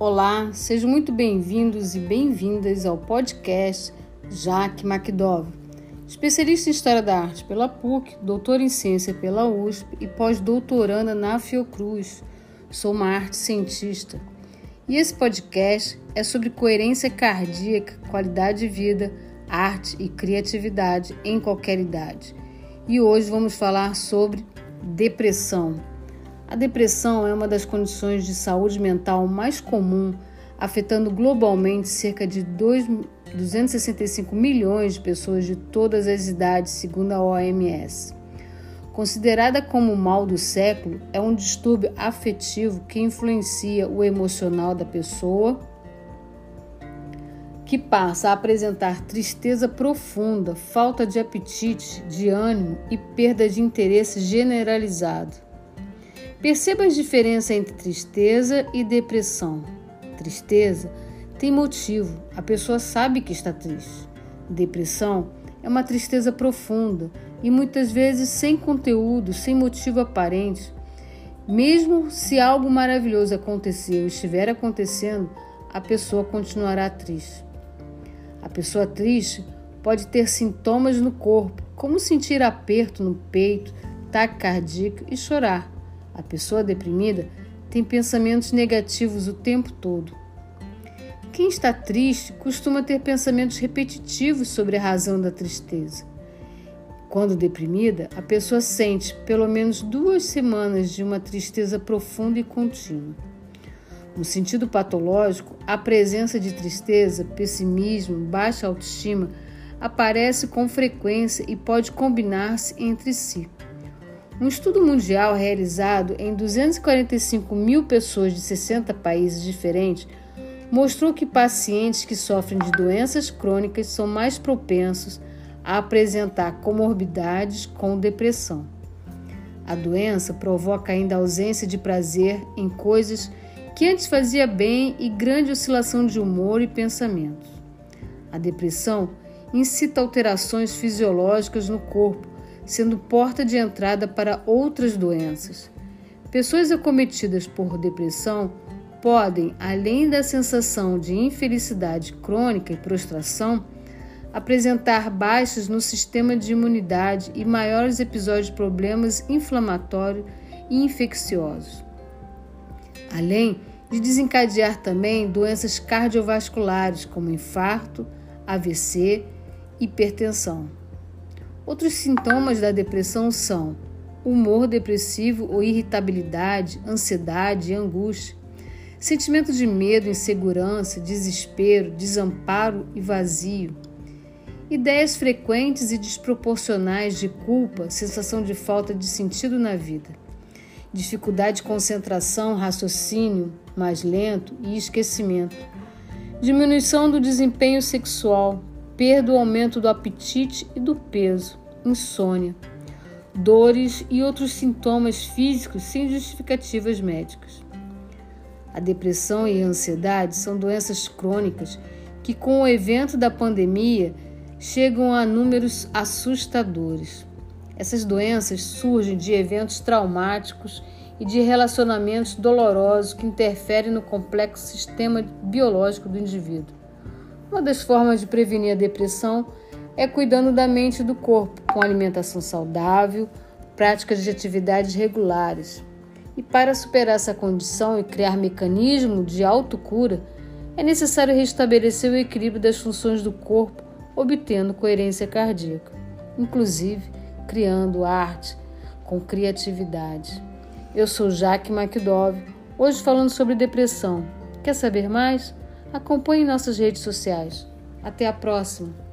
Olá, sejam muito bem-vindos e bem-vindas ao podcast Jaque Macdov, especialista em História da Arte pela PUC, doutora em Ciência pela USP e pós-doutoranda na Fiocruz. Sou uma arte cientista. E esse podcast é sobre coerência cardíaca, qualidade de vida, arte e criatividade em qualquer idade. E hoje vamos falar sobre depressão. A depressão é uma das condições de saúde mental mais comum, afetando globalmente cerca de 265 milhões de pessoas de todas as idades, segundo a OMS. Considerada como o mal do século, é um distúrbio afetivo que influencia o emocional da pessoa, que passa a apresentar tristeza profunda, falta de apetite, de ânimo e perda de interesse generalizado. Perceba a diferença entre tristeza e depressão. Tristeza tem motivo, a pessoa sabe que está triste. Depressão é uma tristeza profunda e muitas vezes sem conteúdo, sem motivo aparente. Mesmo se algo maravilhoso aconteceu, estiver acontecendo, a pessoa continuará triste. A pessoa triste pode ter sintomas no corpo, como sentir aperto no peito, taquicardia e chorar. A pessoa deprimida tem pensamentos negativos o tempo todo. Quem está triste costuma ter pensamentos repetitivos sobre a razão da tristeza. Quando deprimida, a pessoa sente pelo menos duas semanas de uma tristeza profunda e contínua. No sentido patológico, a presença de tristeza, pessimismo, baixa autoestima aparece com frequência e pode combinar-se entre si. Um estudo mundial realizado em 245 mil pessoas de 60 países diferentes mostrou que pacientes que sofrem de doenças crônicas são mais propensos a apresentar comorbidades com depressão. A doença provoca ainda ausência de prazer em coisas que antes fazia bem e grande oscilação de humor e pensamentos. A depressão incita alterações fisiológicas no corpo, sendo porta de entrada para outras doenças. Pessoas acometidas por depressão podem, além da sensação de infelicidade crônica e prostração, apresentar baixas no sistema de imunidade e maiores episódios de problemas inflamatórios e infecciosos. Além de desencadear também doenças cardiovasculares como infarto, AVC, hipertensão. Outros sintomas da depressão são humor depressivo ou irritabilidade, ansiedade e angústia, sentimento de medo, insegurança, desespero, desamparo e vazio, ideias frequentes e desproporcionais de culpa, sensação de falta de sentido na vida, dificuldade de concentração, raciocínio mais lento e esquecimento, diminuição do desempenho sexual, perda ou aumento do apetite e do peso, insônia, dores e outros sintomas físicos sem justificativas médicas. A depressão e a ansiedade são doenças crônicas que, com o evento da pandemia, chegam a números assustadores. Essas doenças surgem de eventos traumáticos e de relacionamentos dolorosos que interferem no complexo sistema biológico do indivíduo. Uma das formas de prevenir a depressão é cuidando da mente e do corpo, com alimentação saudável, práticas de atividades regulares. E para superar essa condição e criar mecanismo de autocura, é necessário restabelecer o equilíbrio das funções do corpo, obtendo coerência cardíaca, inclusive criando arte com criatividade. Eu sou Jaque Makdov, hoje falando sobre depressão. Quer saber mais? Acompanhe nossas redes sociais. Até a próxima!